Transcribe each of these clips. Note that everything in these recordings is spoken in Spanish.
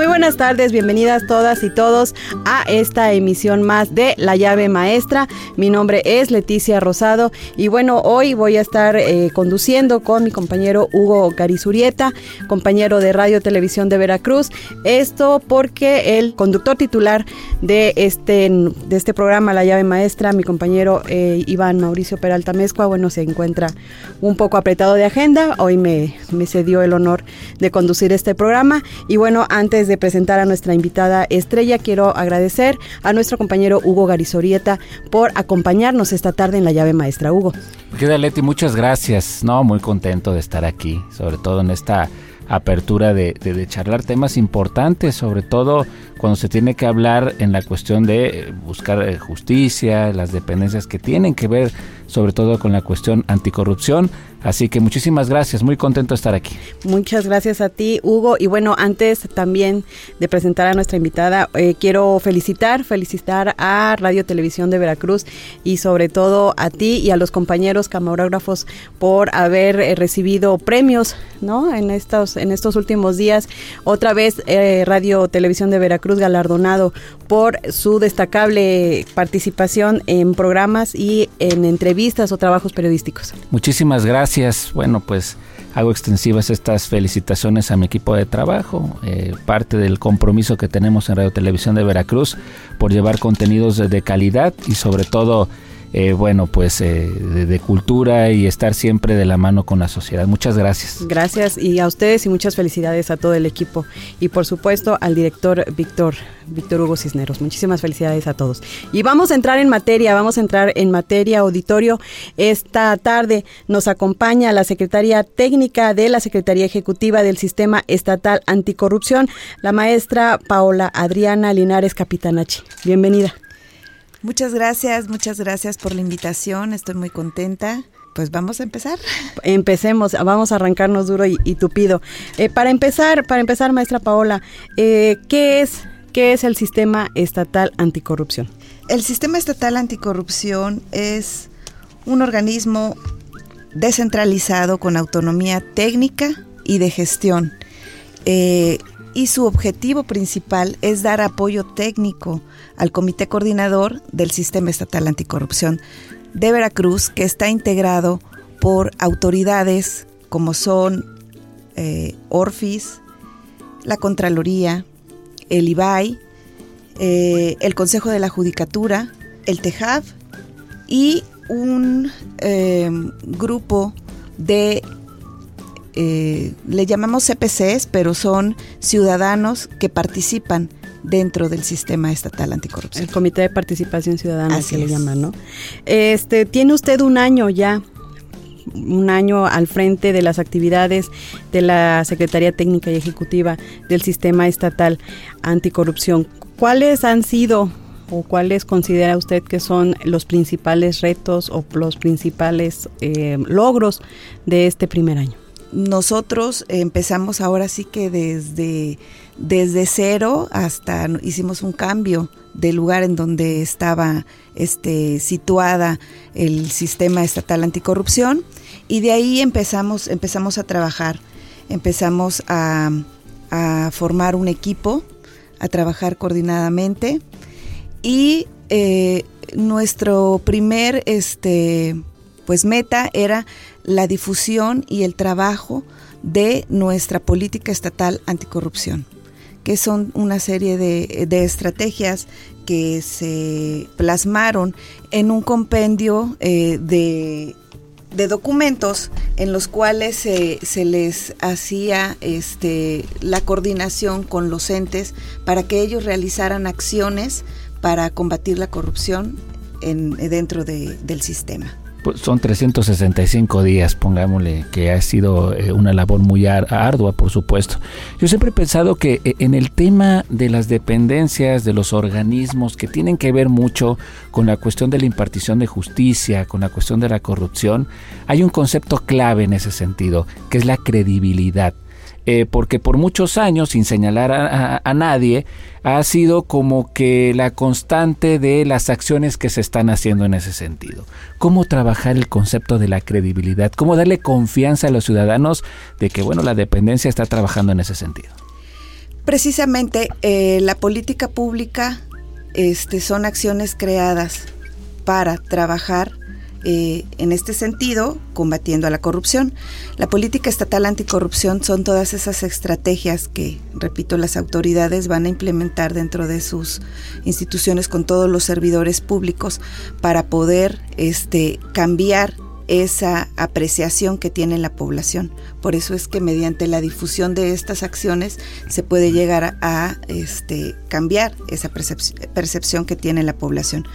Muy buenas tardes, bienvenidas todas y todos a esta emisión más de La llave maestra. Mi nombre es Leticia Rosado y bueno, hoy voy a estar eh, conduciendo con mi compañero Hugo Garizurieta, compañero de Radio Televisión de Veracruz. Esto porque el conductor titular de este, de este programa, La llave maestra, mi compañero eh, Iván Mauricio Peralta Mezcua, bueno, se encuentra un poco apretado de agenda. Hoy me, me cedió el honor de conducir este programa y bueno, antes de presentar a nuestra invitada estrella, quiero agradecer a nuestro compañero Hugo Garizorieta por acompañarnos esta tarde en la llave maestra. Hugo. Querida Leti, muchas gracias. No, muy contento de estar aquí, sobre todo en esta apertura de, de, charlar temas importantes, sobre todo cuando se tiene que hablar en la cuestión de buscar eh, justicia, las dependencias que tienen que ver sobre todo con la cuestión anticorrupción. Así que muchísimas gracias, muy contento de estar aquí. Muchas gracias a ti, Hugo. Y bueno, antes también de presentar a nuestra invitada, eh, quiero felicitar, felicitar a Radio Televisión de Veracruz y sobre todo a ti y a los compañeros camarógrafos por haber eh, recibido premios, ¿no? En estos, en estos últimos días. Otra vez eh, Radio Televisión de Veracruz galardonado por su destacable participación en programas y en entrevistas o trabajos periodísticos. Muchísimas gracias. Bueno, pues hago extensivas estas felicitaciones a mi equipo de trabajo, eh, parte del compromiso que tenemos en Radio Televisión de Veracruz por llevar contenidos de calidad y sobre todo eh, bueno, pues eh, de, cultura y estar siempre de la mano con la sociedad. Muchas gracias. Gracias y a ustedes y muchas felicidades a todo el equipo y por supuesto al director Víctor, Víctor Hugo Cisneros. Muchísimas felicidades a todos. Y vamos a entrar en materia, vamos a entrar en materia auditorio. Esta tarde nos acompaña la secretaria técnica de la Secretaría Ejecutiva del Sistema Estatal Anticorrupción, la maestra Paola Adriana Linares Capitanachi. Bienvenida. Muchas gracias, muchas gracias por la invitación, estoy muy contenta. Pues vamos a empezar. Empecemos, vamos a arrancarnos duro y, tupido. Eh, para empezar, para empezar, maestra Paola, eh, ¿qué es qué es el sistema estatal anticorrupción? El sistema estatal anticorrupción es un organismo descentralizado con autonomía técnica y de gestión. Eh, y su objetivo principal es dar apoyo técnico al Comité Coordinador del Sistema Estatal Anticorrupción de Veracruz, que está integrado por autoridades como son eh, Orfis, la Contraloría, el IBAI, eh, el Consejo de la Judicatura, el TEJAV y un eh, grupo de eh, le llamamos CPCs, pero son ciudadanos que participan dentro del sistema estatal anticorrupción. El Comité de Participación Ciudadana se le llama, ¿no? Este, tiene usted un año ya, un año al frente de las actividades de la Secretaría Técnica y Ejecutiva del Sistema Estatal Anticorrupción. ¿Cuáles han sido o cuáles considera usted que son los principales retos o los principales eh, logros de este primer año? Nosotros empezamos ahora sí que desde, desde cero hasta hicimos un cambio del lugar en donde estaba este, situada el sistema estatal anticorrupción y de ahí empezamos, empezamos a trabajar, empezamos a, formar un equipo, a trabajar coordinadamente y eh, nuestro primer este, pues meta era la difusión y el trabajo de nuestra política estatal anticorrupción, que son una serie de, estrategias que se plasmaron en un compendio eh, de, documentos en los cuales se les hacía este, la coordinación con los entes para que ellos realizaran acciones para combatir la corrupción en, dentro del sistema. Pues son 365 días, pongámosle, que ha sido eh, una labor muy ardua, por supuesto. Yo siempre he pensado que eh, en el tema de las dependencias, de los organismos que tienen que ver mucho con la cuestión de la impartición de justicia, con la cuestión de la corrupción, hay un concepto clave en ese sentido, que es la credibilidad. Eh, porque por muchos años, sin señalar a, nadie, ha sido como que la constante de las acciones que se están haciendo en ese sentido. ¿Cómo trabajar el concepto de la credibilidad? ¿Cómo darle confianza a los ciudadanos de que, bueno, la dependencia está trabajando en ese sentido? Precisamente eh, la política pública este, son acciones creadas para trabajar eh, en este sentido, combatiendo a la corrupción. La política estatal anticorrupción son todas esas estrategias que, repito, las autoridades van a implementar dentro de sus instituciones con todos los servidores públicos para poder este, cambiar esa apreciación que tiene la población. Por eso es que mediante la difusión de estas acciones se puede llegar a, este, cambiar esa percepción que tiene la población.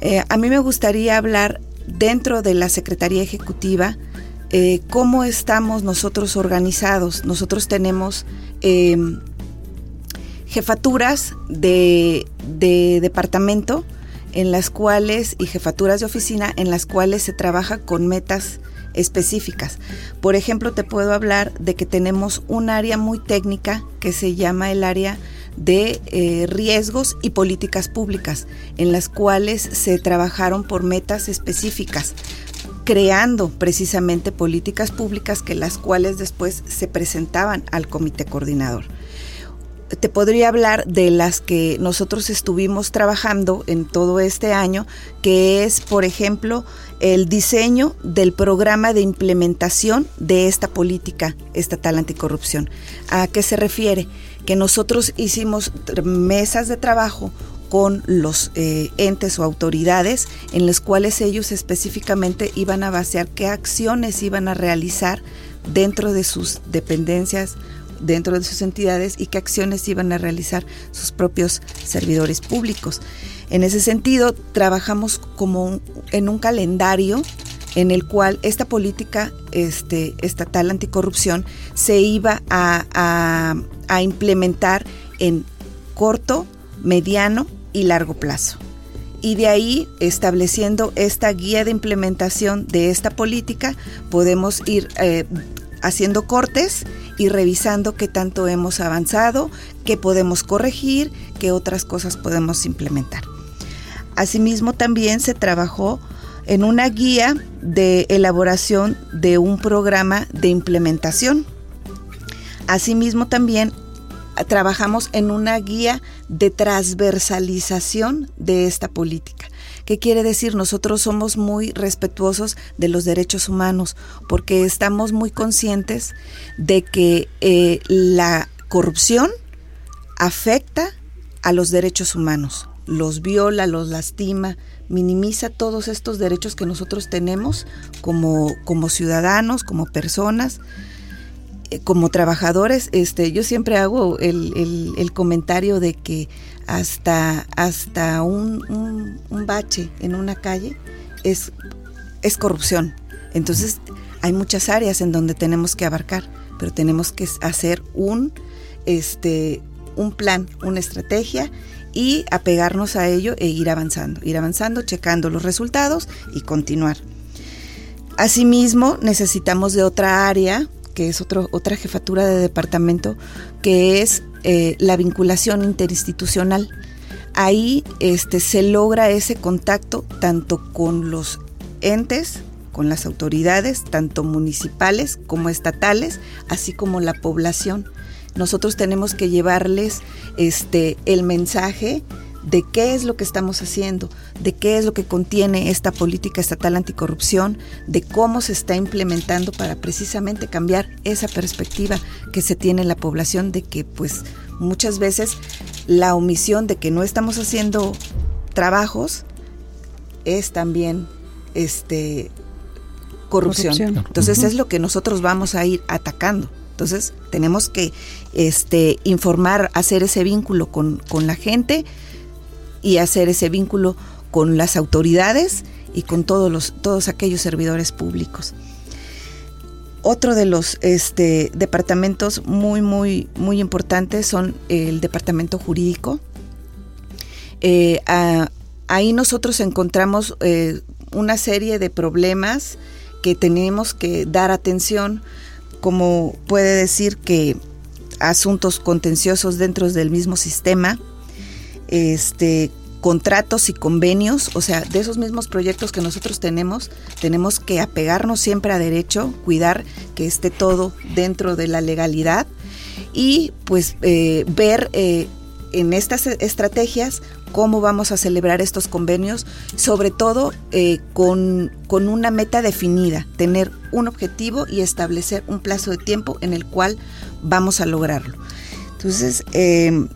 Eh, a mí me gustaría hablar dentro de la Secretaría Ejecutiva, eh, cómo estamos nosotros organizados. Nosotros tenemos em, jefaturas de, departamento en las cuales y jefaturas de oficina en las cuales se trabaja con metas específicas. Por ejemplo, te puedo hablar de que tenemos un área muy técnica que se llama el área de eh, riesgos y políticas públicas, en las cuales se trabajaron por metas específicas, creando precisamente políticas públicas que las cuales después se presentaban al comité coordinador. Te podría hablar de las que nosotros estuvimos trabajando en todo este año, que es, por ejemplo, el diseño del programa de implementación de esta política estatal anticorrupción. ¿A qué se refiere? Que nosotros hicimos mesas de trabajo con los eh, entes o autoridades en las cuales ellos específicamente iban a basear qué acciones iban a realizar dentro de sus dependencias, dentro de sus entidades y qué acciones iban a realizar sus propios servidores públicos. En ese sentido, trabajamos como en un calendario en el cual esta política este, estatal anticorrupción se iba a, implementar en corto, mediano y largo plazo. Y de ahí, estableciendo esta guía de implementación de esta política, podemos ir eh, haciendo cortes y revisando qué tanto hemos avanzado, qué podemos corregir, qué otras cosas podemos implementar. Asimismo, también se trabajó en una guía de elaboración de un programa de implementación. Asimismo, también trabajamos en una guía de transversalización de esta política. ¿Qué quiere decir? Nosotros somos muy respetuosos de los derechos humanos porque estamos muy conscientes de que eh, la corrupción afecta a los derechos humanos, los viola, los lastima, minimiza todos estos derechos que nosotros tenemos como, como ciudadanos, como personas, eh, como trabajadores. Este, yo siempre hago el, el, comentario de que hasta, hasta un, un, bache en una calle es, es corrupción. Entonces hay muchas áreas en donde tenemos que abarcar, pero tenemos que hacer un, este, un plan, una estrategia y apegarnos a ello e ir avanzando, ir avanzando, checando los resultados y continuar. Asimismo, necesitamos de otra área, que es otro, otra jefatura de departamento, que es eh, la vinculación interinstitucional. Ahí este, se logra ese contacto tanto con los entes, con las autoridades, tanto municipales como estatales, así como la población nosotros tenemos que llevarles este el mensaje de qué es lo que estamos haciendo, de qué es lo que contiene esta política estatal anticorrupción, de cómo se está implementando para precisamente cambiar esa perspectiva que se tiene en la población de que pues muchas veces la omisión de que no estamos haciendo trabajos es también este corrupción. Entonces es lo que nosotros vamos a ir atacando. Entonces tenemos que este, informar, hacer ese vínculo con, la gente y hacer ese vínculo con las autoridades y con todos, los, todos aquellos servidores públicos. Otro de los este, departamentos muy, muy, muy importantes son el departamento jurídico. Eh, ahí nosotros encontramos eh, una serie de problemas que tenemos que dar atención, como puede decir que asuntos contenciosos dentro del mismo sistema, este, contratos y convenios, o sea, de esos mismos proyectos que nosotros tenemos, tenemos que apegarnos siempre a derecho, cuidar que esté todo dentro de la legalidad y pues eh, ver eh, en estas estrategias cómo vamos a celebrar estos convenios, sobre todo eh, con, con, una meta definida, tener un objetivo y establecer un plazo de tiempo en el cual vamos a lograrlo. Entonces, eh,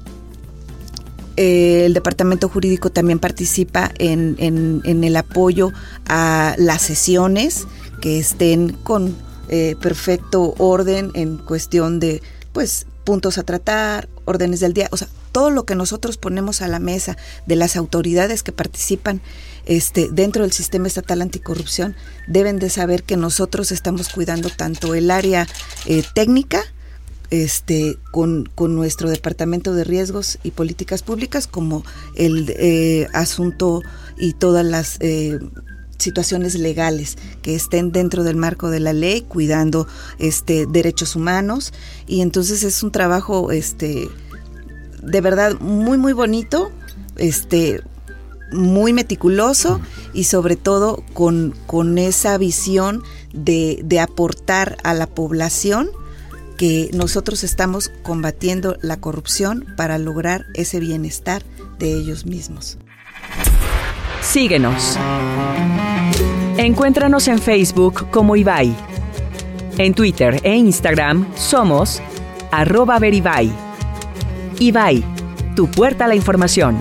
el departamento jurídico también participa en, el apoyo a las sesiones que estén con eh, perfecto orden en cuestión de pues puntos a tratar, órdenes del día, o sea, todo lo que nosotros ponemos a la mesa de las autoridades que participan este, dentro del sistema estatal anticorrupción deben de saber que nosotros estamos cuidando tanto el área eh, técnica este, con, nuestro Departamento de Riesgos y Políticas Públicas como el eh, asunto y todas las eh, situaciones legales que estén dentro del marco de la ley, cuidando este, derechos humanos. Y entonces es un trabajo este, de verdad muy, muy bonito, este, muy meticuloso y sobre todo con, con esa visión de, de aportar a la población que nosotros estamos combatiendo la corrupción para lograr ese bienestar de ellos mismos. Síguenos. Encuéntranos en Facebook como Ibai. En Twitter e Instagram somos arroba veribai. Ibai, tu puerta a la información.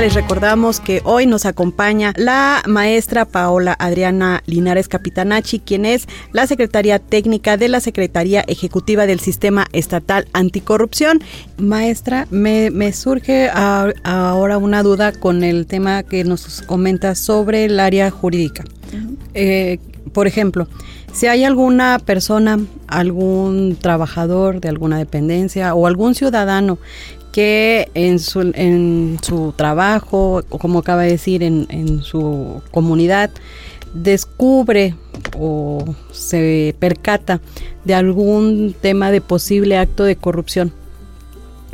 Les recordamos que hoy nos acompaña la maestra Paola Adriana Linares Capitanachi, quien es la secretaria técnica de la Secretaría Ejecutiva del Sistema Estatal Anticorrupción. Maestra, me, surge ahora una duda con el tema que nos comenta sobre el área jurídica. Eh, por ejemplo, si hay alguna persona, algún trabajador de alguna dependencia o algún ciudadano que en su, en su trabajo, como acaba de decir, en, en su comunidad, descubre o se percata de algún tema de posible acto de corrupción.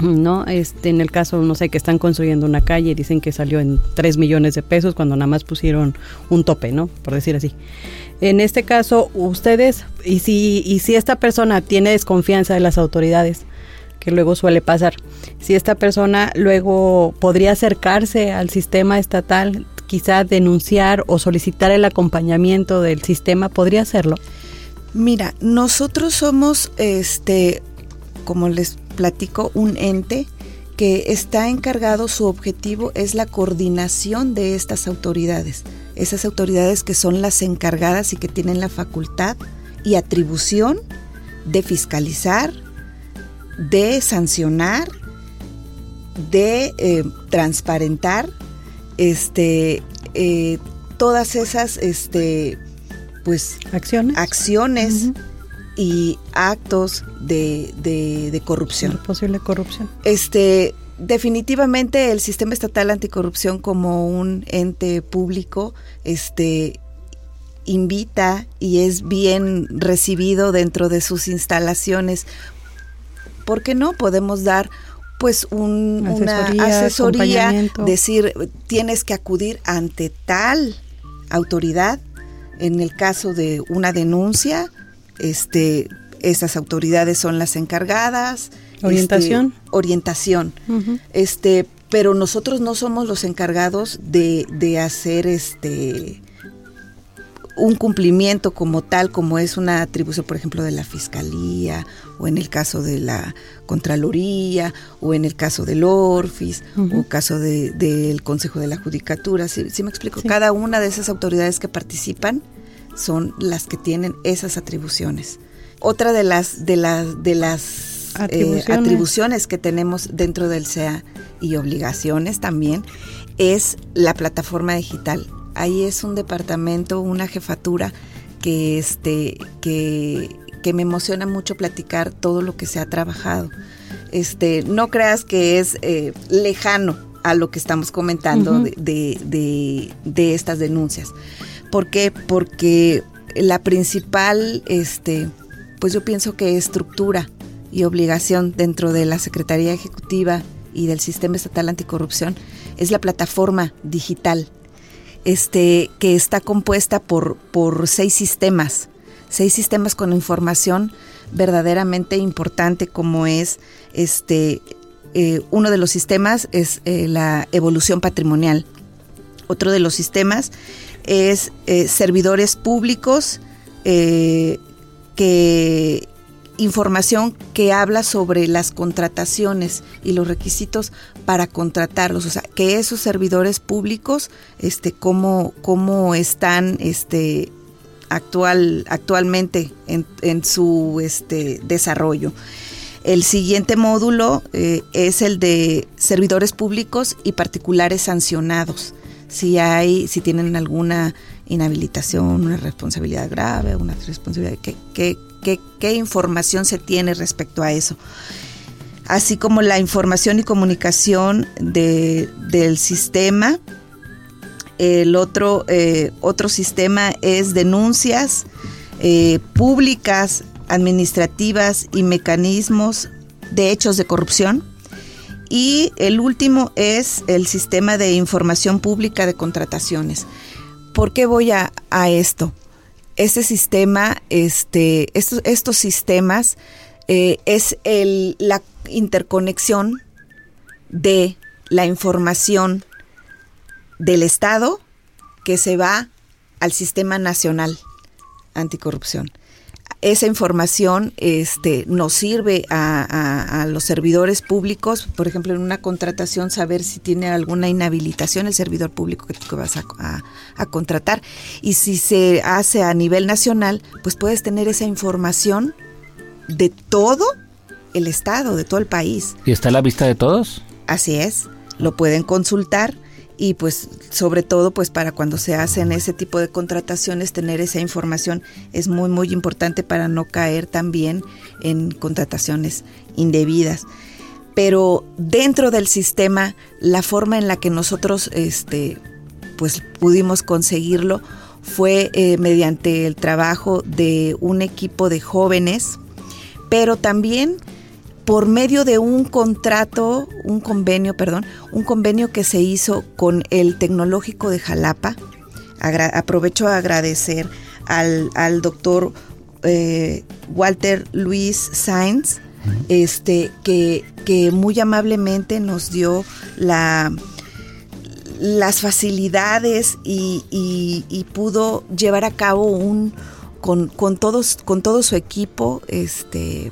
¿no? Este, en el caso, no sé, que están construyendo una calle, dicen que salió en 3 millones de pesos cuando nada más pusieron un tope, ¿no? Por decir así. En este caso, ustedes, y si, y si esta persona tiene desconfianza de las autoridades, que luego suele pasar. Si esta persona luego podría acercarse al sistema estatal, quizá denunciar o solicitar el acompañamiento del sistema, ¿podría hacerlo? Mira, nosotros somos, este, como les platico, un ente que está encargado, su objetivo es la coordinación de estas autoridades, esas autoridades que son las encargadas y que tienen la facultad y atribución de fiscalizar, de sancionar, de eh, transparentar este, eh, todas esas este, pues, acciones, acciones y actos de, de, corrupción. posible corrupción. Este, definitivamente el sistema estatal anticorrupción como un ente público este, invita y es bien recibido dentro de sus instalaciones ¿por qué no? Podemos dar pues una asesoría, decir, tienes que acudir ante tal autoridad, en el caso de una denuncia, este, esas autoridades son las encargadas. Orientación. Este, orientación. Este, pero nosotros no somos los encargados de, de hacer este un cumplimiento como tal, como es una atribución, por ejemplo, de la Fiscalía, o en el caso de la Contraloría, o en el caso del ORFIS, o caso del Consejo de la Judicatura. ¿Sí, me explico? Cada una de esas autoridades que participan son las que tienen esas atribuciones. Otra de las, de las, de las eh, atribuciones. que tenemos dentro del SEA y obligaciones también es la plataforma digital. Ahí es un departamento, una jefatura que este que, que me emociona mucho platicar todo lo que se ha trabajado. Este, no creas que es eh, lejano a lo que estamos comentando de, de, estas denuncias. ¿Por qué? Porque la principal, este, pues yo pienso que estructura y obligación dentro de la Secretaría Ejecutiva y del Sistema Estatal Anticorrupción es la plataforma digital, este, que está compuesta por, por seis sistemas, seis sistemas con información verdaderamente importante como es este eh, uno de los sistemas es eh, la evolución patrimonial. Otro de los sistemas es eh, servidores públicos, que información que habla sobre las contrataciones y los requisitos para contratarlos, o sea, que esos servidores públicos, este, cómo, cómo están, este, actual, actualmente en, en su, este, desarrollo. El siguiente módulo eh, es el de servidores públicos y particulares sancionados. Si hay, si tienen alguna inhabilitación, una responsabilidad grave, una responsabilidad, ¿qué, información se tiene respecto a eso? Así como la información y comunicación de, del sistema. El otro, eh, otro sistema es denuncias eh, públicas administrativas y mecanismos de hechos de corrupción. Y el último es el sistema de información pública de contrataciones. ¿Por qué voy a, esto? Este sistema, este, estos, estos sistemas eh, es el, la interconexión de la información del Estado que se va al sistema nacional anticorrupción esa información este, nos sirve a, los servidores públicos, por ejemplo, en una contratación, saber si tiene alguna inhabilitación el servidor público que, vas a, contratar. Y si se hace a nivel nacional, pues puedes tener esa información de todo el Estado, de todo el país. ¿Y está a la vista de todos? Así es, lo pueden consultar y pues sobre todo pues para cuando se hacen ese tipo de contrataciones tener esa información es muy muy importante para no caer también en contrataciones indebidas. Pero dentro del sistema la forma en la que nosotros este pues pudimos conseguirlo fue eh, mediante el trabajo de un equipo de jóvenes pero también por medio de un contrato, un convenio, perdón, un convenio que se hizo con el Tecnológico de Jalapa. aprovecho a agradecer al, doctor eh, Walter Luis Sainz, este, que, que muy amablemente nos dio la, las facilidades y, pudo llevar a cabo un con, con, todos con todo su equipo este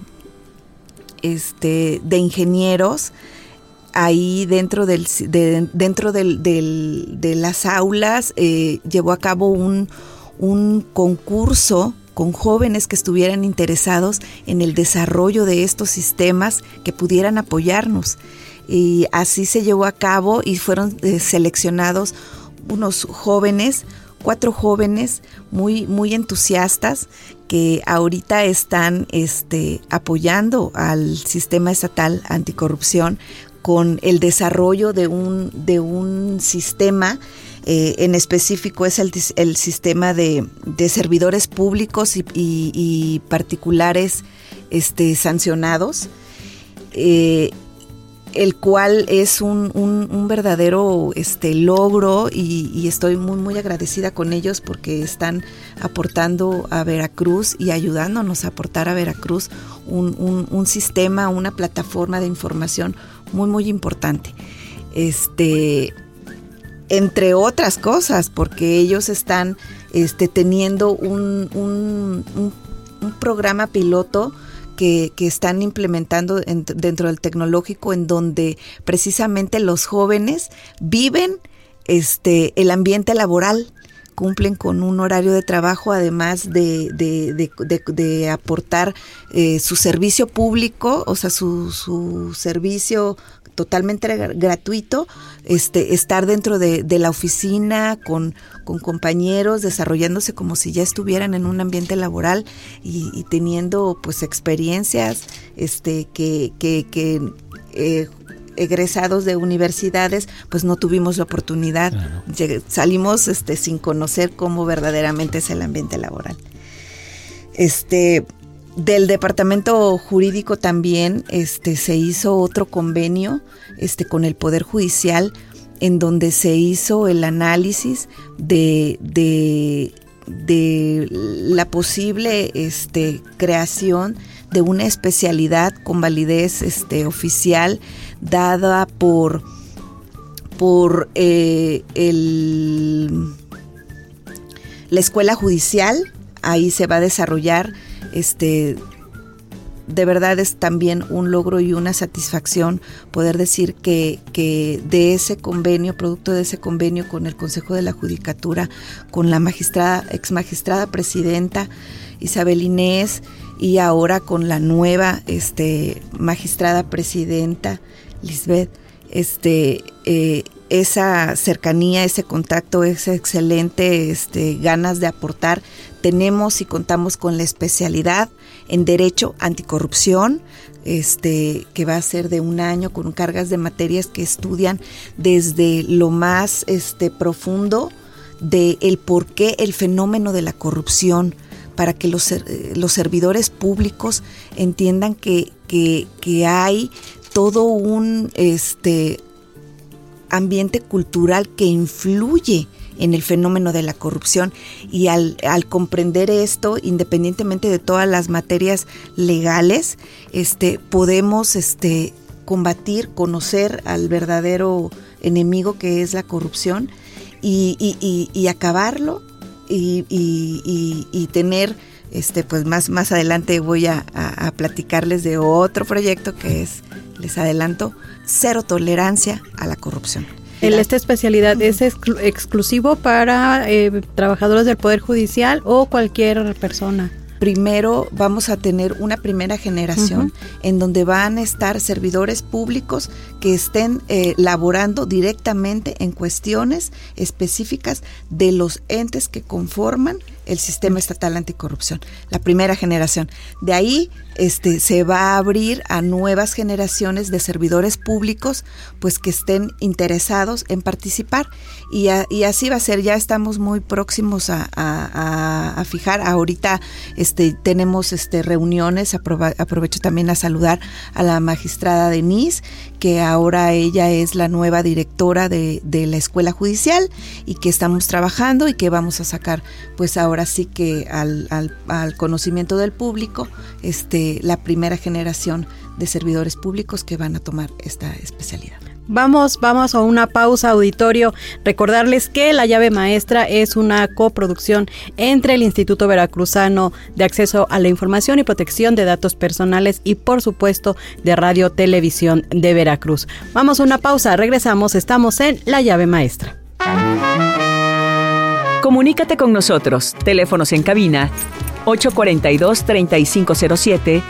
este, de ingenieros ahí dentro, del, de, dentro del, de las aulas eh, llevó a cabo un, un concurso con jóvenes que estuvieran interesados en el desarrollo de estos sistemas que pudieran apoyarnos. Y así se llevó a cabo y fueron eh, seleccionados unos jóvenes, cuatro jóvenes muy, muy entusiastas que ahorita están este, apoyando al sistema estatal anticorrupción con el desarrollo de un, de un sistema, eh, en específico es el, el sistema de, de, servidores públicos y, particulares este, sancionados. Eh, el cual es un, un, verdadero este, logro y, estoy muy, muy agradecida con ellos porque están aportando a Veracruz y ayudándonos a aportar a Veracruz un, un, sistema, una plataforma de información muy, muy importante. Este, entre otras cosas, porque ellos están este, teniendo un, un, un programa piloto que, están implementando dentro del tecnológico en donde precisamente los jóvenes viven este, el ambiente laboral cumplen con un horario de trabajo, además de, de, aportar eh, su servicio público, o sea, su, su servicio totalmente gratuito, este, estar dentro de, la oficina con, con, compañeros, desarrollándose como si ya estuvieran en un ambiente laboral y, teniendo pues experiencias este, que, que, que eh, egresados de universidades, pues no tuvimos la oportunidad. salimos este, sin conocer cómo verdaderamente es el ambiente laboral. Este, del departamento jurídico también este, se hizo otro convenio este, con el Poder Judicial en donde se hizo el análisis de, de, la posible este, creación de una especialidad con validez este, oficial dada por, por eh, el, la escuela judicial. Ahí se va a desarrollar este, de verdad es también un logro y una satisfacción poder decir que, que, de ese convenio, producto de ese convenio con el Consejo de la Judicatura, con la magistrada, ex magistrada presidenta Isabel Inés y ahora con la nueva este, magistrada presidenta Lisbeth, este, eh, esa cercanía, ese contacto, esa excelente este, ganas de aportar. Tenemos y contamos con la especialidad en Derecho Anticorrupción, este, que va a ser de un año con cargas de materias que estudian desde lo más este, profundo de el por qué el fenómeno de la corrupción para que los, los servidores públicos entiendan que, que, que hay todo un este, ambiente cultural que influye en el fenómeno de la corrupción. Y al, comprender esto, independientemente de todas las materias legales, este, podemos este, combatir, conocer al verdadero enemigo que es la corrupción y, acabarlo y, tener, este, pues más, más adelante voy a, a platicarles de otro proyecto que es, les adelanto, cero tolerancia a la corrupción. ¿Esta especialidad es exclusivo para eh, trabajadores del Poder Judicial o cualquier persona? primero vamos a tener una primera generación en donde van a estar servidores públicos que estén eh, laborando directamente en cuestiones específicas de los entes que conforman el sistema estatal anticorrupción, la primera generación. De ahí este, se va a abrir a nuevas generaciones de servidores públicos, pues que estén interesados en participar. Y, así va a ser, ya estamos muy próximos a, fijar. Ahorita este, tenemos este, reuniones, aprovecho también a saludar a la magistrada Denise, que ahora ella es la nueva directora de, de la escuela judicial y que estamos trabajando y que vamos a sacar pues ahora así que al, al, conocimiento del público este, la primera generación de servidores públicos que van a tomar esta especialidad. Vamos, vamos a una pausa auditorio. Recordarles que La llave maestra es una coproducción entre el Instituto Veracruzano de Acceso a la Información y Protección de Datos Personales y por supuesto de Radio Televisión de Veracruz. Vamos a una pausa, regresamos, estamos en La llave maestra. Comunícate con nosotros. Teléfonos en cabina 842-3507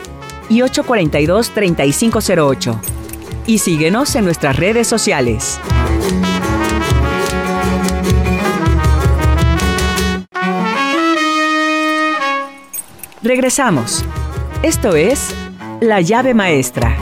y 842-3508. Y síguenos en nuestras redes sociales. Regresamos. Esto es La llave maestra.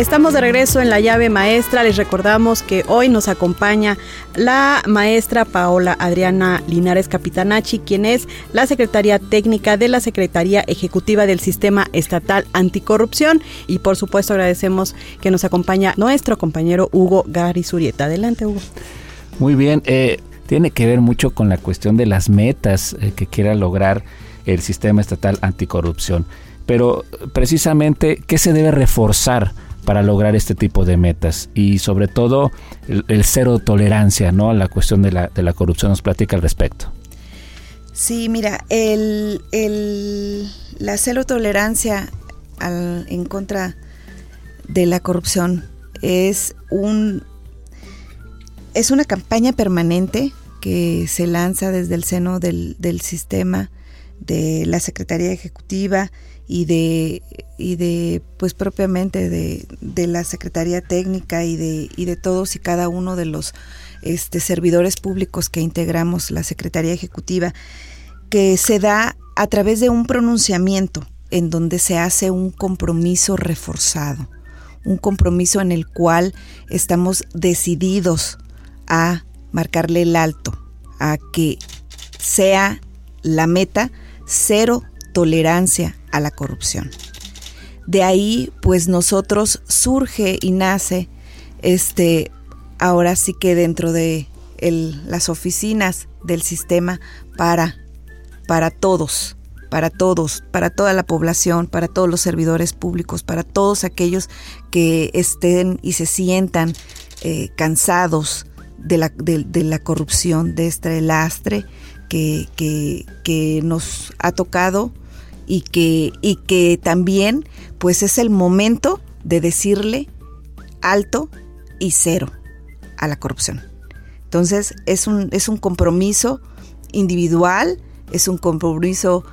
Estamos de regreso en la llave maestra. Les recordamos que hoy nos acompaña la maestra Paola Adriana Linares Capitanachi, quien es la secretaria técnica de la Secretaría Ejecutiva del Sistema Estatal Anticorrupción. Y por supuesto agradecemos que nos acompaña nuestro compañero Hugo Garizurieta. Adelante, Hugo. Muy bien. Eh, tiene que ver mucho con la cuestión de las metas eh, que quiera lograr el Sistema Estatal Anticorrupción. Pero precisamente, ¿qué se debe reforzar? Para lograr este tipo de metas y sobre todo el, cero tolerancia ¿no? a la cuestión de la, de la corrupción. Nos platica al respecto. Sí, mira, el, la cero tolerancia en contra de la corrupción es un es una campaña permanente que se lanza desde el seno del, del sistema de la Secretaría Ejecutiva y de, y de pues propiamente de, de, la Secretaría Técnica y de, y de todos y cada uno de los este, servidores públicos que integramos la Secretaría Ejecutiva, que se da a través de un pronunciamiento en donde se hace un compromiso reforzado, un compromiso en el cual estamos decididos a marcarle el alto, a que sea la meta cero tolerancia a la corrupción. De ahí, pues nosotros surge y nace, este, ahora sí que dentro de las oficinas del sistema para, para todos, para todos, para toda la población, para todos los servidores públicos, para todos aquellos que estén y se sientan eh, cansados de la, de, la corrupción, de este lastre que, que nos ha tocado y que, y que también pues es el momento de decirle alto y cero a la corrupción. Entonces es un, es un compromiso individual, es un compromiso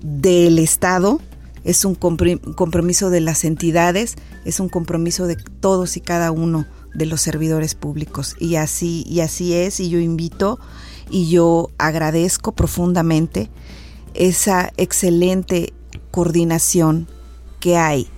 del Estado, es un compromiso de las entidades, es un compromiso de todos y cada uno de los servidores públicos. Y así, y así es, y yo invito y yo agradezco profundamente esa excelente coordinación que hay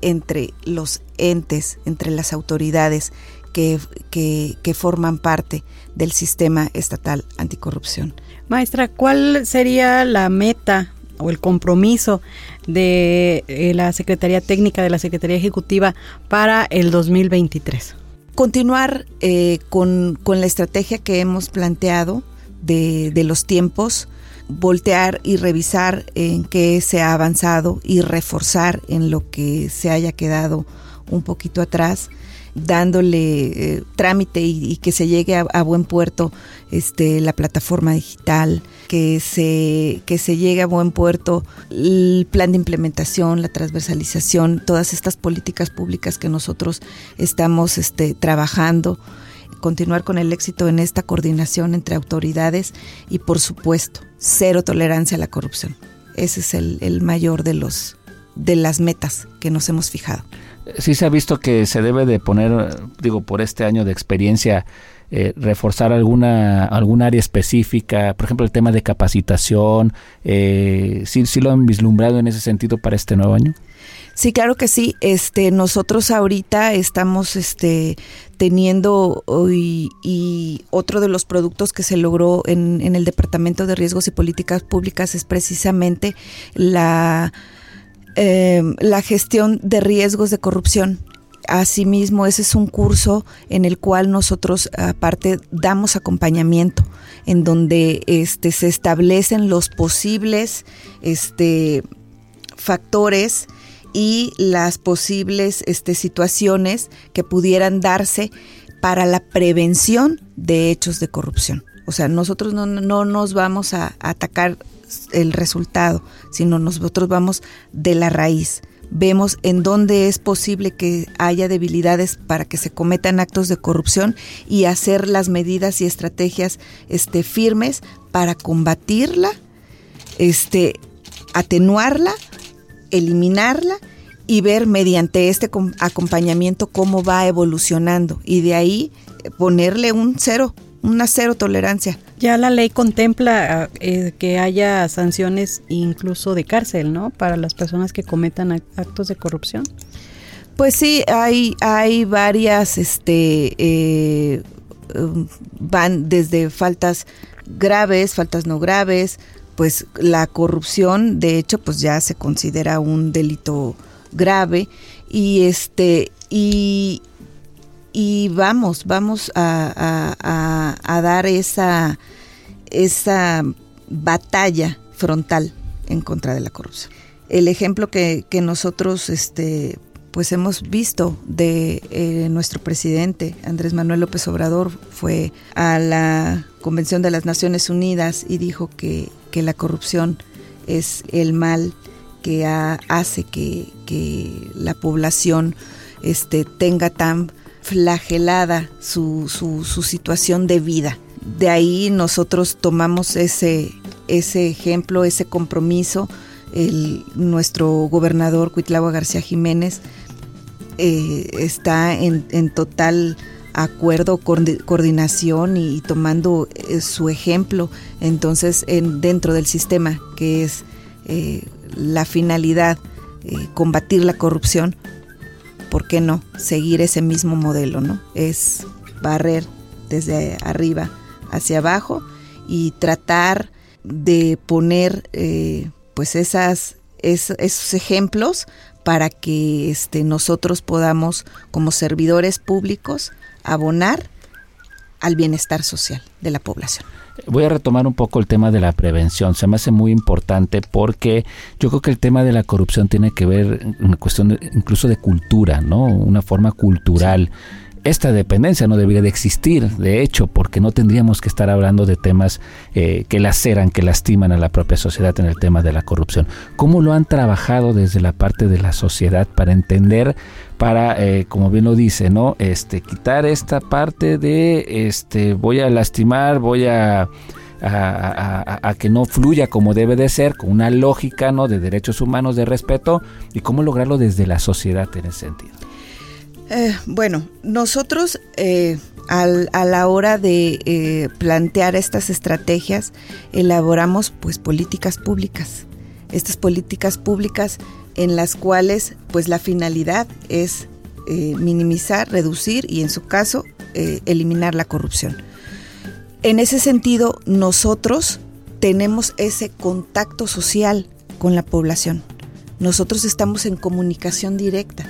entre los entes, entre las autoridades que, que, que, forman parte del sistema estatal anticorrupción. Maestra, ¿cuál sería la meta o el compromiso de eh, la Secretaría Técnica de la Secretaría Ejecutiva para el 2023? Continuar eh, con, con, la estrategia que hemos planteado de, de los tiempos, voltear y revisar en qué se ha avanzado y reforzar en lo que se haya quedado un poquito atrás dándole eh, trámite y, que se llegue a, a, buen puerto este la plataforma digital, que se que se llegue a buen puerto el plan de implementación, la transversalización, todas estas políticas públicas que nosotros estamos este trabajando continuar con el éxito en esta coordinación entre autoridades y por supuesto cero tolerancia a la corrupción. Ese es el, el mayor de los de las metas que nos hemos fijado. Sí se ha visto que se debe de poner, digo, por este año de experiencia, eh, reforzar alguna algún área específica, por ejemplo, el tema de capacitación. Eh, ¿sí, ¿Sí lo han vislumbrado en ese sentido para este nuevo año? Sí, claro que sí. Este, nosotros ahorita estamos este, teniendo y, y, otro de los productos que se logró en, en, el Departamento de Riesgos y Políticas Públicas es precisamente la, eh, la gestión de riesgos de corrupción. Asimismo, ese es un curso en el cual nosotros aparte damos acompañamiento, en donde este, se establecen los posibles este, factores y las posibles este, situaciones que pudieran darse para la prevención de hechos de corrupción. O sea, nosotros no, no nos vamos a, atacar el resultado, sino nosotros vamos de la raíz. Vemos en dónde es posible que haya debilidades para que se cometan actos de corrupción y hacer las medidas y estrategias este, firmes para combatirla, este, atenuarla eliminarla y ver mediante este acompañamiento cómo va evolucionando y de ahí ponerle un cero, una cero tolerancia. Ya la ley contempla eh, que haya sanciones incluso de cárcel, ¿no? Para las personas que cometan actos de corrupción. Pues sí, hay, hay varias, este, eh, van desde faltas graves, faltas no graves, pues la corrupción de hecho pues ya se considera un delito grave. Y este y, y vamos vamos a, a, dar esa esa batalla frontal en contra de la corrupción. El ejemplo que, que nosotros este pues hemos visto de eh, nuestro presidente Andrés Manuel López Obrador fue a la Convención de las Naciones Unidas y dijo que, que la corrupción es el mal que ha, hace que, que, la población este, tenga tan flagelada su, su, su situación de vida. De ahí nosotros tomamos ese, ese ejemplo, ese compromiso. El, nuestro gobernador Cuitlagua García Jiménez eh, está en, en, total acuerdo, coordinación y, tomando eh, su ejemplo entonces en, dentro del sistema que es eh, la finalidad eh, combatir la corrupción, ¿por qué no seguir ese mismo modelo? ¿no? Es barrer desde arriba hacia abajo y tratar de poner pues esas, esos ejemplos para que este, nosotros podamos como servidores públicos abonar al bienestar social de la población. Voy a retomar un poco el tema de la prevención. Se me hace muy importante porque yo creo que el tema de la corrupción tiene que ver una cuestión incluso de cultura, ¿no? Una forma cultural. Esta dependencia no debería de existir, de hecho, porque no tendríamos que estar hablando de temas eh, que laceran, que lastiman a la propia sociedad en el tema de la corrupción. ¿Cómo lo han trabajado desde la parte de la sociedad para entender para, eh, como bien lo dice, ¿no? Este, quitar esta parte de, este, voy a lastimar, voy a, a, que no fluya como debe de ser, con una lógica, ¿no? De derechos humanos, de respeto, y cómo lograrlo desde la sociedad en ese sentido. Eh, bueno, nosotros eh, a la hora de eh, plantear estas estrategias elaboramos pues políticas públicas. Estas políticas públicas en las cuales pues la finalidad es minimizar, reducir y en su caso eliminar la corrupción. En ese sentido, nosotros tenemos ese contacto social con la población. Nosotros estamos en comunicación directa.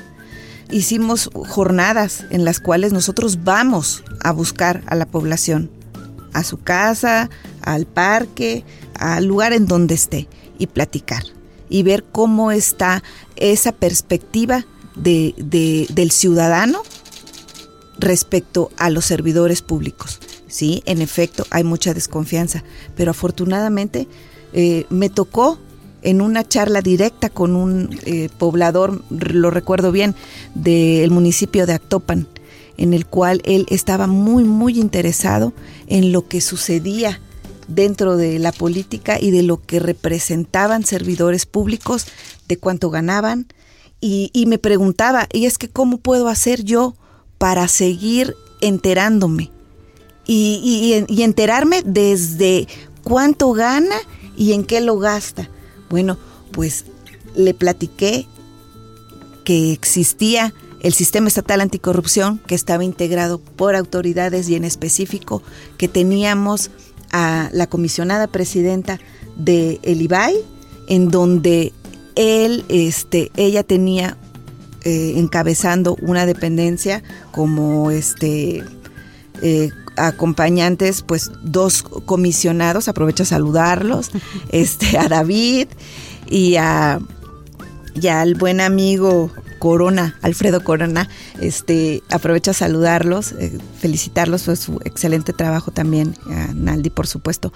Hicimos jornadas en las cuales nosotros vamos a buscar a la población, a su casa, al parque, al lugar en donde esté y platicar y ver cómo está esa perspectiva de, del ciudadano respecto a los servidores públicos. Sí, en efecto, hay mucha desconfianza, pero afortunadamente eh, me tocó en una charla directa con un eh, poblador, lo recuerdo bien, del municipio de Actopan, en el cual él estaba muy, muy interesado en lo que sucedía dentro de la política y de lo que representaban servidores públicos, de cuánto ganaban. Y, me preguntaba, y es que cómo puedo hacer yo para seguir enterándome y, y enterarme desde cuánto gana y en qué lo gasta. Bueno, pues le platiqué que existía el sistema estatal anticorrupción que estaba integrado por autoridades y en específico que teníamos a la comisionada presidenta de el IBAI, en donde él, este, ella tenía eh, encabezando una dependencia como este eh, acompañantes, pues dos comisionados, aprovecho a saludarlos, este, a David y a y al buen amigo Corona, Alfredo Corona, este, aprovecho a saludarlos, eh, felicitarlos por su excelente trabajo también, a Naldi por supuesto,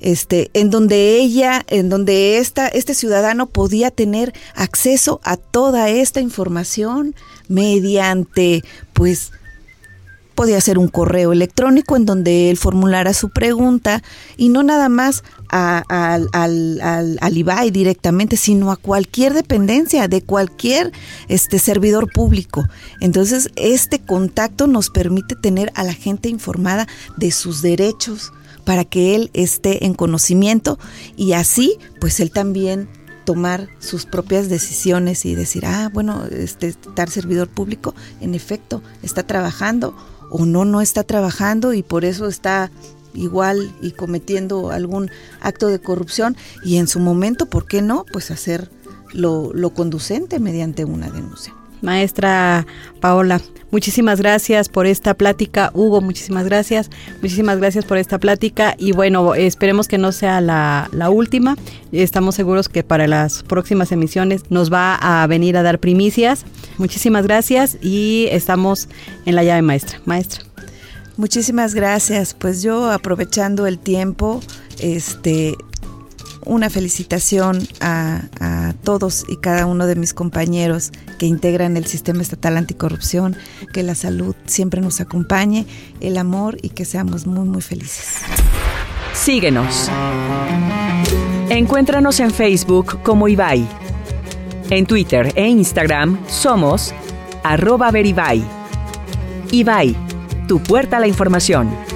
este, en donde ella, en donde esta, este ciudadano podía tener acceso a toda esta información mediante, pues, podía hacer un correo electrónico en donde él formulara su pregunta y no nada más al, al, IBAI directamente, sino a cualquier dependencia de cualquier este servidor público. Entonces, este contacto nos permite tener a la gente informada de sus derechos para que él esté en conocimiento y así, pues él también tomar sus propias decisiones y decir, ah, bueno, este tal servidor público en efecto está trabajando o no, no está trabajando y por eso está igual y cometiendo algún acto de corrupción y en su momento, ¿por qué no? Pues hacer lo, lo conducente mediante una denuncia. Maestra Paola, muchísimas gracias por esta plática. Hugo, muchísimas gracias. Muchísimas gracias por esta plática. Y bueno, esperemos que no sea la, la, última. Estamos seguros que para las próximas emisiones nos va a venir a dar primicias. Muchísimas gracias y estamos en la llave maestra. Maestra. Muchísimas gracias. Pues yo aprovechando el tiempo, este una felicitación a, todos y cada uno de mis compañeros que integran el sistema estatal anticorrupción, que la salud siempre nos acompañe, el amor y que seamos muy, muy felices. Síguenos. Encuéntranos en Facebook como Ibai. En Twitter e Instagram somos arroba veribai. Ibai, tu puerta a la información.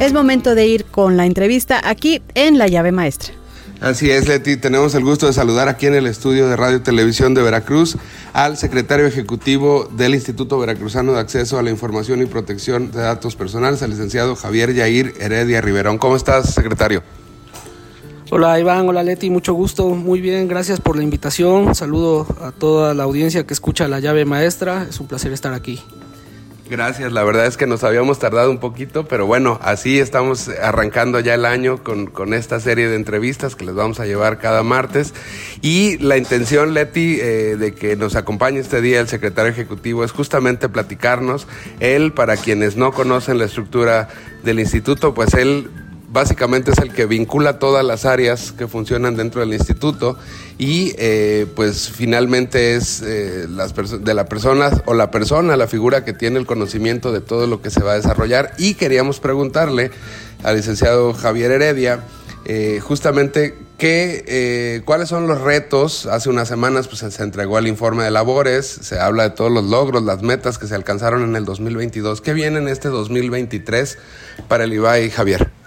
Es momento de ir con la entrevista aquí en La Llave Maestra. Así es, Leti. Tenemos el gusto de saludar aquí en el estudio de Radio y Televisión de Veracruz al secretario ejecutivo del Instituto Veracruzano de Acceso a la Información y Protección de Datos Personales, al licenciado Javier Yair Heredia Riverón. ¿Cómo estás, secretario? Hola Iván, hola Leti, mucho gusto, muy bien, gracias por la invitación. Saludo a toda la audiencia que escucha La Llave Maestra, es un placer estar aquí. Gracias, la verdad es que nos habíamos tardado un poquito, pero bueno, así estamos arrancando ya el año con, con esta serie de entrevistas que les vamos a llevar cada martes. Y la intención, Leti, eh, de que nos acompañe este día el secretario ejecutivo es justamente platicarnos. Él, para quienes no conocen la estructura del instituto, pues él básicamente es el que vincula todas las áreas que funcionan dentro del instituto y eh, pues finalmente es eh, de la persona o la persona, la figura que tiene el conocimiento de todo lo que se va a desarrollar y queríamos preguntarle al licenciado Javier Heredia eh, justamente qué, cuáles son los retos. Hace unas semanas pues, se entregó el informe de labores, se habla de todos los logros, las metas que se alcanzaron en el 2022. ¿Qué viene en este 2023 para el IBAI, Javier?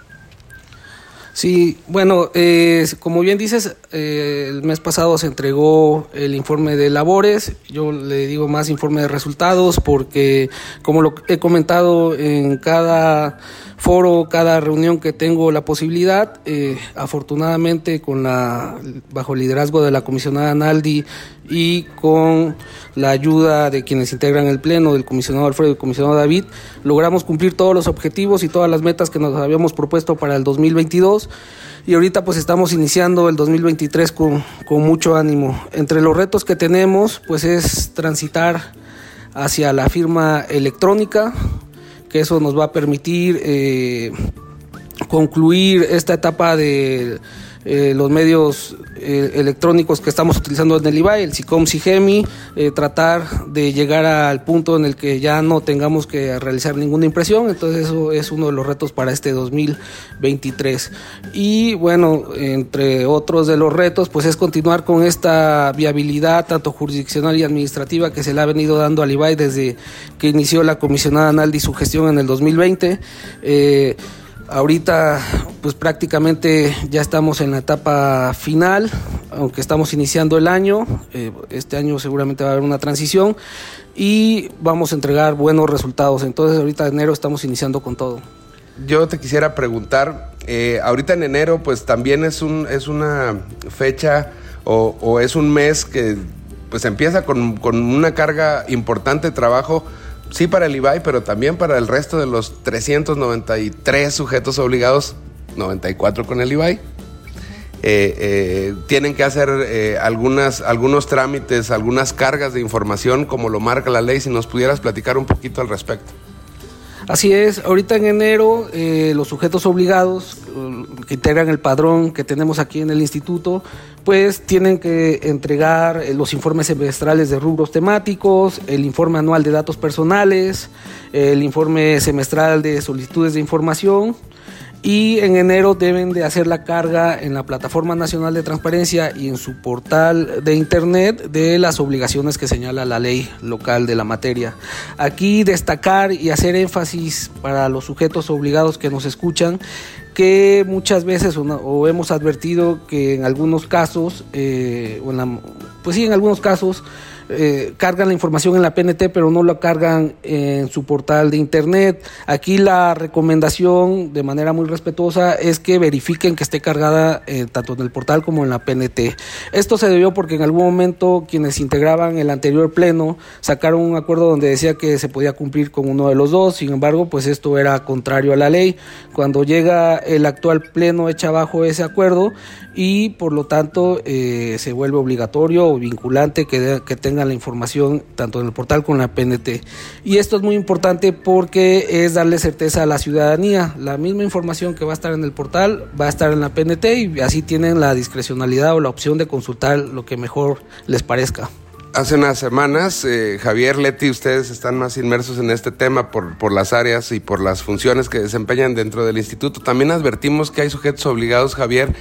Sí, bueno, eh, como bien dices, eh, el mes pasado se entregó el informe de labores, yo le digo más informe de resultados porque, como lo he comentado en cada foro, cada reunión que tengo la posibilidad, eh, afortunadamente con la bajo el liderazgo de la comisionada Naldi y con la ayuda de quienes integran el pleno, del comisionado Alfredo y del comisionado David, logramos cumplir todos los objetivos y todas las metas que nos habíamos propuesto para el 2022 y ahorita pues estamos iniciando el 2023 con, con mucho ánimo. Entre los retos que tenemos pues es transitar hacia la firma electrónica, que eso nos va a permitir eh, concluir esta etapa de eh, los medios eh, electrónicos que estamos utilizando en el IBAI, el SICOM, SIGEMI, eh, tratar de llegar al punto en el que ya no tengamos que realizar ninguna impresión, entonces eso es uno de los retos para este 2023. Y bueno, entre otros de los retos, pues es continuar con esta viabilidad tanto jurisdiccional y administrativa que se le ha venido dando al IBAI desde que inició la comisionada Naldi su gestión en el 2020. Ahorita pues prácticamente ya estamos en la etapa final, aunque estamos iniciando el año, eh, este año seguramente va a haber una transición y vamos a entregar buenos resultados. Entonces ahorita en enero estamos iniciando con todo. Yo te quisiera preguntar, eh, ahorita en enero pues también es, un, es una fecha o, es un mes que pues empieza con, con una carga importante de trabajo sí para el IBAI, pero también para el resto de los 393 sujetos obligados, 94 con el IBAI. Eh, eh, tienen que hacer eh, algunas, algunos trámites, algunas cargas de información como lo marca la ley, si nos pudieras platicar un poquito al respecto. Así es, ahorita en enero los sujetos obligados que integran el padrón que tenemos aquí en el instituto pues tienen que entregar los informes semestrales de rubros temáticos, el informe anual de datos personales, el informe semestral de solicitudes de información y en enero deben de hacer la carga en la Plataforma Nacional de Transparencia y en su portal de Internet de las obligaciones que señala la ley local de la materia. Aquí destacar y hacer énfasis para los sujetos obligados que nos escuchan que muchas veces o, hemos advertido que en algunos casos, eh, pues sí, en algunos casos, eh, cargan la información en la PNT, pero no la cargan en su portal de internet. Aquí la recomendación, de manera muy respetuosa, es que verifiquen que esté cargada eh, tanto en el portal como en la PNT. Esto se debió porque en algún momento quienes integraban el anterior pleno sacaron un acuerdo donde decía que se podía cumplir con uno de los dos. Sin embargo, pues esto era contrario a la ley. Cuando llega el actual pleno echa abajo ese acuerdo y por lo tanto eh, se vuelve obligatorio o vinculante que, que tenga tengan la información tanto en el portal como en la PNT. Y esto es muy importante porque es darle certeza a la ciudadanía. La misma información que va a estar en el portal va a estar en la PNT y así tienen la discrecionalidad o la opción de consultar lo que mejor les parezca. Hace unas semanas, eh, Javier Leti, ustedes están más inmersos en este tema por, por las áreas y por las funciones que desempeñan dentro del instituto. También advertimos que hay sujetos obligados, Javier,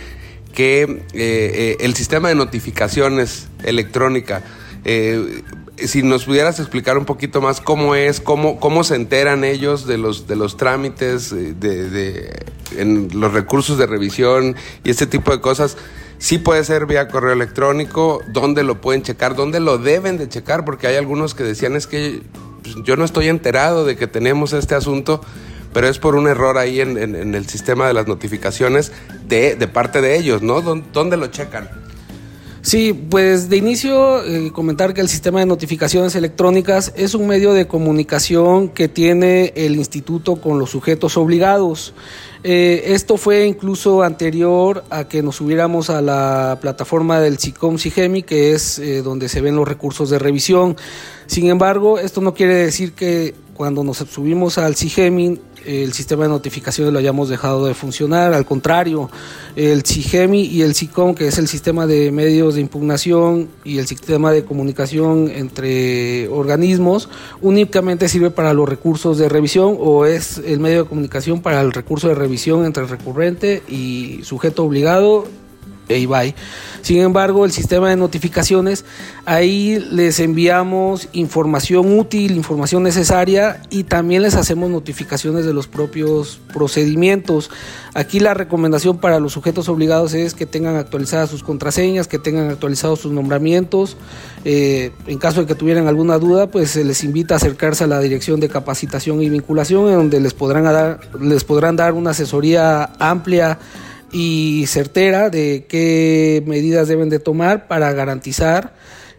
que eh, eh, el sistema de notificaciones electrónica, si nos pudieras explicar un poquito más cómo es, cómo, cómo se enteran ellos de los, de los trámites, de, de en los recursos de revisión y este tipo de cosas. Sí puede ser vía correo electrónico, dónde lo pueden checar, dónde lo deben de checar, porque hay algunos que decían es que pues, yo no estoy enterado de que tenemos este asunto, pero es por un error ahí en, el sistema de las notificaciones de, parte de ellos, ¿no? ¿Dónde lo checan? Sí, pues de inicio eh, comentar que el sistema de notificaciones electrónicas es un medio de comunicación que tiene el instituto con los sujetos obligados. Eh, esto fue incluso anterior a que nos subiéramos a la plataforma del SICOM SIGEMI, que es eh, donde se ven los recursos de revisión. Sin embargo, esto no quiere decir que cuando nos subimos al SIGEMI el sistema de notificaciones lo hayamos dejado de funcionar, al contrario, el CIGEMI y el SICOM, que es el sistema de medios de impugnación y el sistema de comunicación entre organismos, únicamente sirve para los recursos de revisión o es el medio de comunicación para el recurso de revisión entre recurrente y sujeto obligado e Sin embargo, el sistema de notificaciones, ahí les enviamos información útil, información necesaria y también les hacemos notificaciones de los propios procedimientos. Aquí la recomendación para los sujetos obligados es que tengan actualizadas sus contraseñas, que tengan actualizados sus nombramientos. Eh, en caso de que tuvieran alguna duda, pues se les invita a acercarse a la Dirección de Capacitación y Vinculación, en donde les podrán dar, les podrán dar una asesoría amplia y certera de qué medidas deben de tomar para garantizar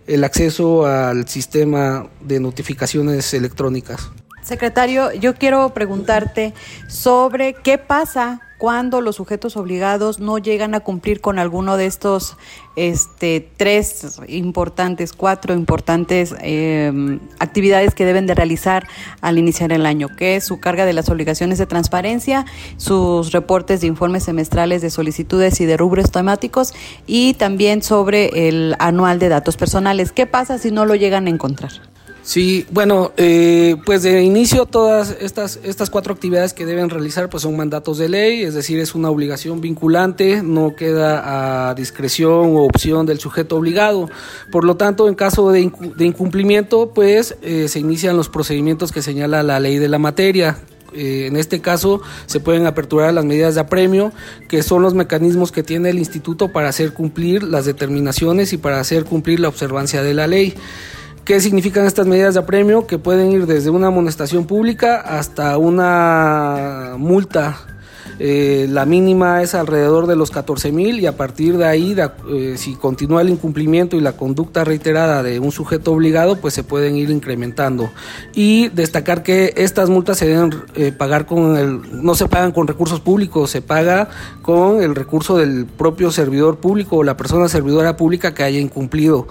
el acceso al sistema de notificaciones electrónicas. Secretario, yo quiero preguntarte sobre qué pasa cuando los sujetos obligados no llegan a cumplir con alguno de estos este, tres importantes, cuatro importantes em, actividades que deben de realizar al iniciar el año, que es su carga de las obligaciones de transparencia, sus reportes de informes semestrales de solicitudes y de rubros temáticos y también sobre el anual de datos personales. ¿Qué pasa si no lo llegan a encontrar? Sí, bueno, eh, pues de inicio todas estas, estas cuatro actividades que deben realizar pues son mandatos de ley, es decir, es una obligación vinculante, no queda a discreción o opción del sujeto obligado. Por lo tanto, en caso de, incumplimiento, pues eh, se inician los procedimientos que señala la ley de la materia, eh, en este caso se pueden aperturar las medidas de apremio, que son los mecanismos que tiene el instituto para hacer cumplir las determinaciones y para hacer cumplir la observancia de la ley. ¿Qué significan estas medidas de apremio? Que pueden ir desde una amonestación pública hasta una multa. Eh, la mínima es alrededor de los 14 mil y a partir de ahí, eh, si continúa el incumplimiento y la conducta reiterada de un sujeto obligado, pues se pueden ir incrementando. Y destacar que estas multas se deben eh, pagar con el, no se pagan con recursos públicos, se paga con el recurso del propio servidor público o la persona servidora pública que haya incumplido.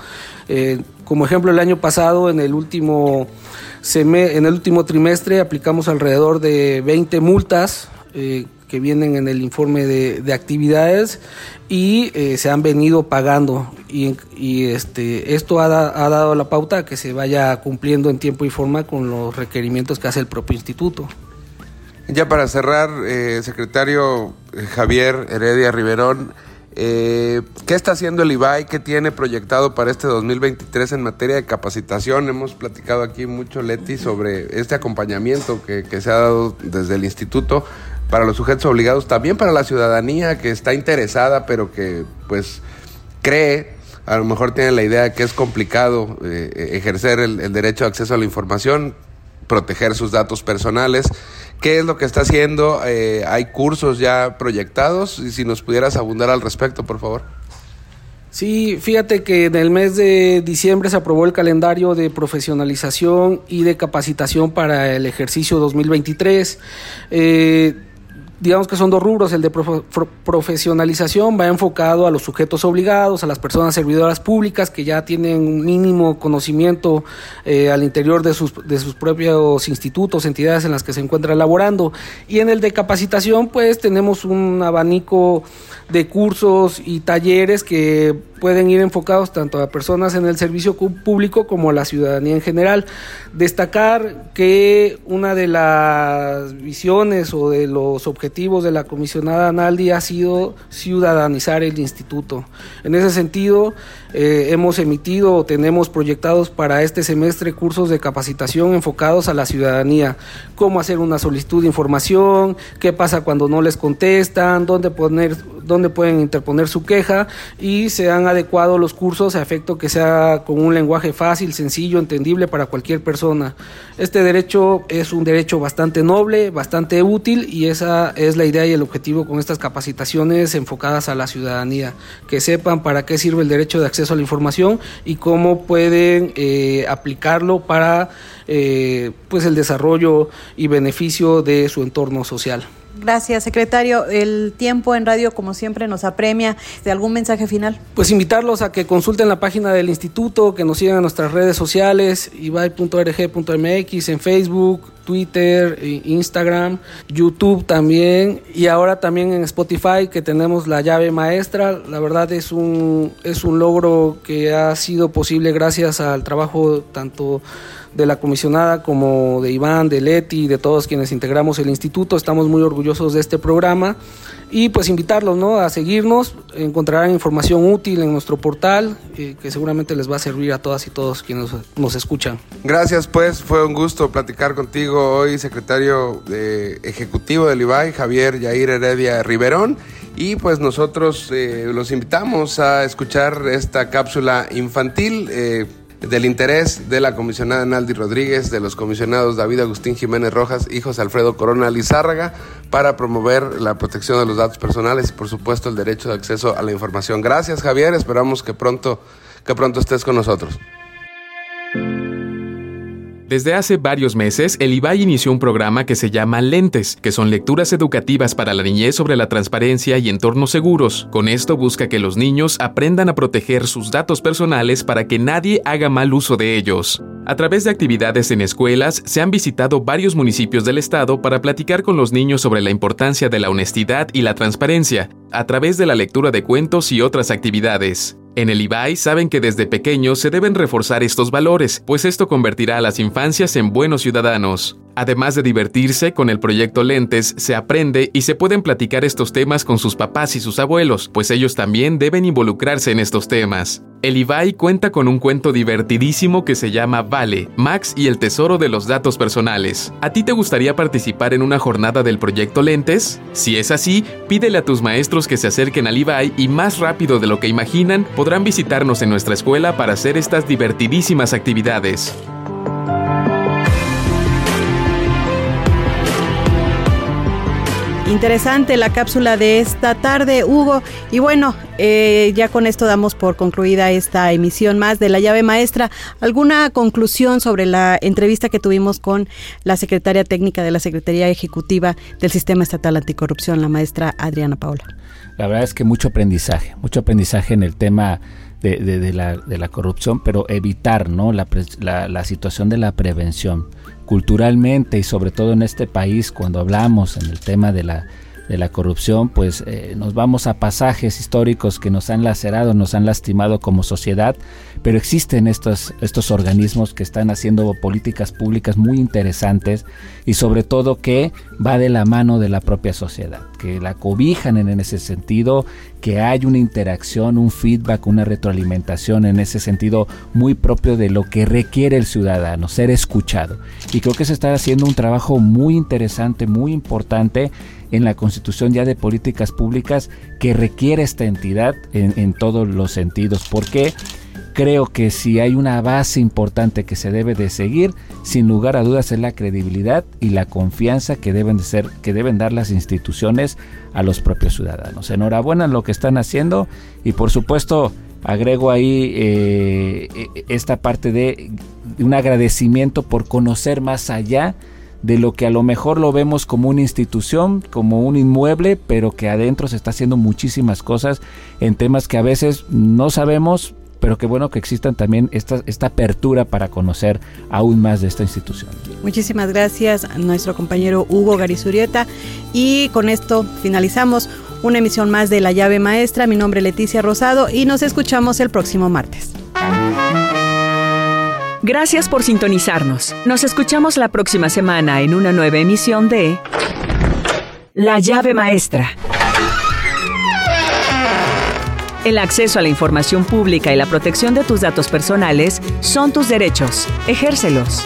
Como ejemplo, el año pasado, en el último, en el último trimestre, aplicamos alrededor de 20 multas que vienen en el informe de, actividades y eh, se han venido pagando. Y, este, esto ha, dado la pauta a que se vaya cumpliendo en tiempo y forma con los requerimientos que hace el propio instituto. Ya para cerrar, eh, secretario Javier Heredia Riverón, eh, ¿Qué está haciendo el IBAI? ¿Qué tiene proyectado para este 2023 en materia de capacitación? Hemos platicado aquí mucho, Leti, sobre este acompañamiento que, se ha dado desde el instituto para los sujetos obligados, también para la ciudadanía que está interesada, pero que pues cree, a lo mejor tiene la idea de que es complicado eh, ejercer el derecho de acceso a la información, proteger sus datos personales. ¿Qué es lo que está haciendo? Eh, ¿Hay cursos ya proyectados? Y si nos pudieras abundar al respecto, por favor. Sí, fíjate que en el mes de diciembre se aprobó el calendario de profesionalización y de capacitación para el ejercicio 2023. Eh, digamos que son dos rubros. El de profesionalización va enfocado a los sujetos obligados, a las personas servidoras públicas que ya tienen un mínimo conocimiento eh, al interior de sus, de sus propios institutos, entidades en las que se encuentran laborando. Y en el de capacitación, pues tenemos un abanico de cursos y talleres que pueden ir enfocados tanto a personas en el servicio público como a la ciudadanía en general. Destacar que una de las visiones o de los objetivos de la comisionada Analdi ha sido ciudadanizar el instituto. En ese sentido, eh, hemos emitido o tenemos proyectados para este semestre cursos de capacitación enfocados a la ciudadanía, cómo hacer una solicitud de información, qué pasa cuando no les contestan, dónde poner dónde pueden interponer su queja y se han adecuado los cursos a efecto que sea con un lenguaje fácil, sencillo, entendible para cualquier persona. Este derecho es un derecho bastante noble, bastante útil y esa es la idea y el objetivo con estas capacitaciones enfocadas a la ciudadanía, que sepan para qué sirve el derecho de acceso a la información y cómo pueden eh, aplicarlo para eh, pues el desarrollo y beneficio de su entorno social. Gracias, secretario. El tiempo en radio, como siempre, nos apremia. ¿De algún mensaje final? Pues invitarlos a que consulten la página del instituto, que nos sigan en nuestras redes sociales, ibai.org.mx, en Facebook, Twitter, Instagram, YouTube también y ahora también en Spotify que tenemos la llave maestra. La verdad es un, es un logro que ha sido posible gracias al trabajo tanto de la comisionada como de Iván, de Leti, de todos quienes integramos el instituto. Estamos muy orgullosos de este programa y pues invitarlos ¿no? a seguirnos. Encontrarán información útil en nuestro portal eh, que seguramente les va a servir a todas y todos quienes nos escuchan. Gracias pues, fue un gusto platicar contigo hoy, secretario de ejecutivo del IBAI, Javier Yair Heredia Riverón. Y pues nosotros eh, los invitamos a escuchar esta cápsula infantil. Del interés de la comisionada Naldi Rodríguez, de los comisionados David Agustín Jiménez Rojas y José Alfredo Corona Lizárraga para promover la protección de los datos personales y por supuesto el derecho de acceso a la información. Gracias Javier, esperamos que pronto, que pronto estés con nosotros. Desde hace varios meses, el IBAI inició un programa que se llama Lentes, que son lecturas educativas para la niñez sobre la transparencia y entornos seguros. Con esto busca que los niños aprendan a proteger sus datos personales para que nadie haga mal uso de ellos. A través de actividades en escuelas, se han visitado varios municipios del estado para platicar con los niños sobre la importancia de la honestidad y la transparencia, a través de la lectura de cuentos y otras actividades. En el IBAI saben que desde pequeños se deben reforzar estos valores, pues esto convertirá a las infancias en buenos ciudadanos. Además de divertirse, con el proyecto Lentes se aprende y se pueden platicar estos temas con sus papás y sus abuelos, pues ellos también deben involucrarse en estos temas. El IBAI cuenta con un cuento divertidísimo que se llama Vale, Max y el tesoro de los datos personales. ¿A ti te gustaría participar en una jornada del proyecto Lentes? Si es así, pídele a tus maestros que se acerquen al IBAI y más rápido de lo que imaginan podrán visitarnos en nuestra escuela para hacer estas divertidísimas actividades. Interesante la cápsula de esta tarde, Hugo. Y bueno, eh, ya con esto damos por concluida esta emisión más de la llave maestra. ¿Alguna conclusión sobre la entrevista que tuvimos con la secretaria técnica de la Secretaría Ejecutiva del Sistema Estatal Anticorrupción, la maestra Adriana Paula? La verdad es que mucho aprendizaje, mucho aprendizaje en el tema de, la, corrupción, pero evitar ¿no? la, la situación de la prevención culturalmente y sobre todo en este país cuando hablamos en el tema de la de la corrupción, pues eh, nos vamos a pasajes históricos que nos han lacerado, nos han lastimado como sociedad, pero existen estos, estos organismos que están haciendo políticas públicas muy interesantes y sobre todo que va de la mano de la propia sociedad, que la cobijan en, ese sentido, que hay una interacción, un feedback, una retroalimentación en ese sentido muy propio de lo que requiere el ciudadano, ser escuchado. Y creo que se está haciendo un trabajo muy interesante, muy importante en la constitución ya de políticas públicas que requiere esta entidad en, todos los sentidos. Porque creo que si hay una base importante que se debe de seguir, sin lugar a dudas es la credibilidad y la confianza que deben de ser, que deben dar las instituciones a los propios ciudadanos. Enhorabuena en lo que están haciendo y por supuesto agrego ahí eh, esta parte de un agradecimiento por conocer más allá de lo que a lo mejor lo vemos como una institución, como un inmueble, pero que adentro se está haciendo muchísimas cosas en temas que a veces no sabemos, pero qué bueno que existan también esta, esta apertura para conocer aún más de esta institución. Muchísimas gracias a nuestro compañero Hugo Garizurieta y con esto finalizamos una emisión más de La llave maestra. Mi nombre es Leticia Rosado y nos escuchamos el próximo martes. Gracias por sintonizarnos. Nos escuchamos la próxima semana en una nueva emisión de La llave maestra. El acceso a la información pública y la protección de tus datos personales son tus derechos. Ejércelos.